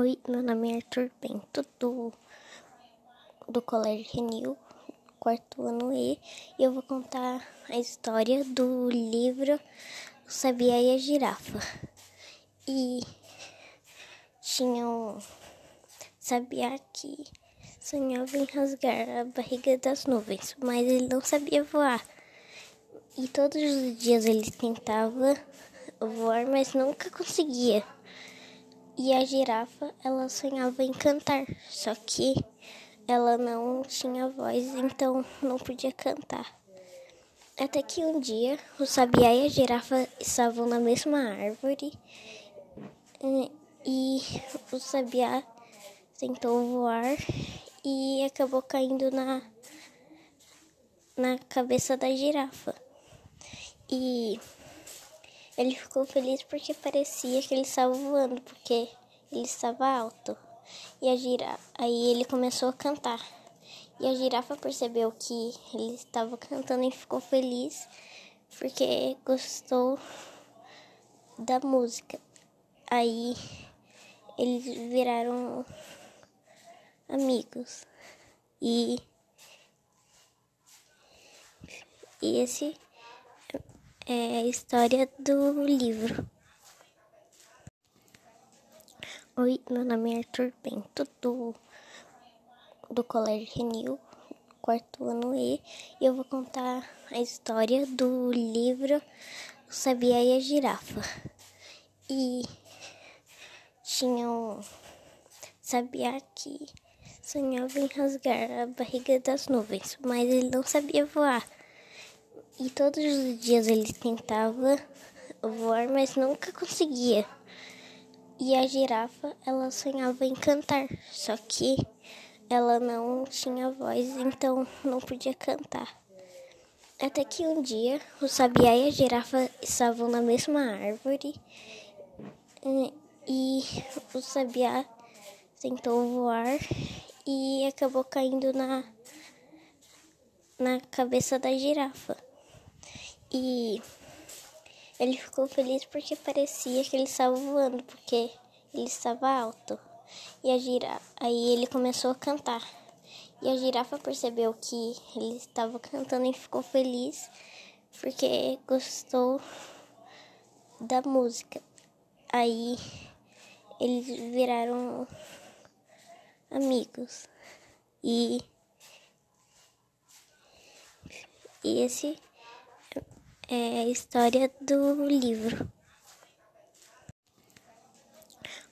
Oi, meu nome é Arthur Bento, do, do Colégio Renil, quarto ano E, e eu vou contar a história do livro O Sabiá e a Girafa. E tinha um sabiá que sonhava em rasgar a barriga das nuvens, mas ele não sabia voar. E todos os dias ele tentava voar, mas nunca conseguia. E a girafa, ela sonhava em cantar, só que ela não tinha voz, então não podia cantar. Até que um dia, o sabiá e a girafa estavam na mesma árvore e o sabiá tentou voar e acabou caindo na, na cabeça da girafa. E ele ficou feliz porque parecia que ele estava voando, porque ele estava alto. E a girafa, aí ele começou a cantar. E a girafa percebeu que ele estava cantando e ficou feliz porque gostou da música. Aí eles viraram amigos. E, e esse é a história do livro. Oi, meu nome é Arthur Bento, do, do Colégio Renil, quarto ano E, e eu vou contar a história do livro O Sabiá e a Girafa. E tinha um sabiá que sonhava em rasgar a barriga das nuvens, mas ele não sabia voar. E todos os dias ele tentava voar, mas nunca conseguia. E a girafa, ela sonhava em cantar, só que ela não tinha voz, então não podia cantar. Até que um dia, o sabiá e a girafa estavam na mesma árvore e o sabiá tentou voar e acabou caindo na, na cabeça da girafa. E ele ficou feliz porque parecia que ele estava voando, porque ele estava alto. E a girafa, aí ele começou a cantar. E a girafa percebeu que ele estava cantando e ficou feliz porque gostou da música. Aí eles viraram amigos. E, e esse é a história do livro.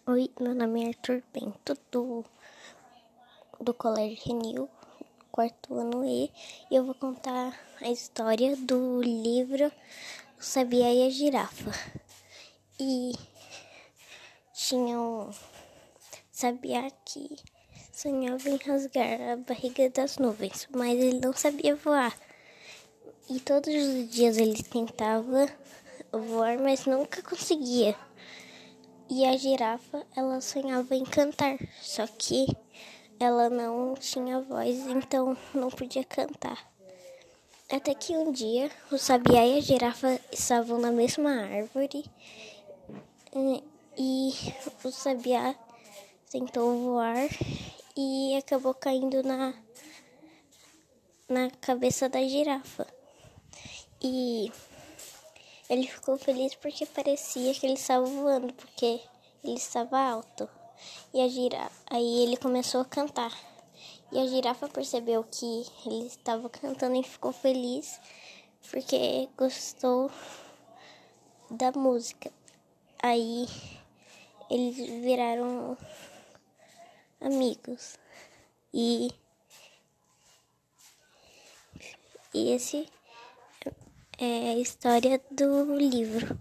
Oi, meu nome é Arthur Bento, do, do Colégio Renil, quarto ano E, e eu vou contar a história do livro O Sabiá e a Girafa. E tinha um sabiá que sonhava em rasgar a barriga das nuvens, mas ele não sabia voar. E todos os dias ele tentava voar, mas nunca conseguia. E a girafa, ela sonhava em cantar, só que ela não tinha voz, então não podia cantar. Até que um dia, o sabiá e a girafa estavam na mesma árvore e o sabiá tentou voar e acabou caindo na, na cabeça da girafa. E ele ficou feliz porque parecia que ele estava voando, porque ele estava alto. E a girafa, aí ele começou a cantar. E a girafa percebeu que ele estava cantando e ficou feliz porque gostou da música. Aí eles viraram amigos. E, e esse é a história do livro.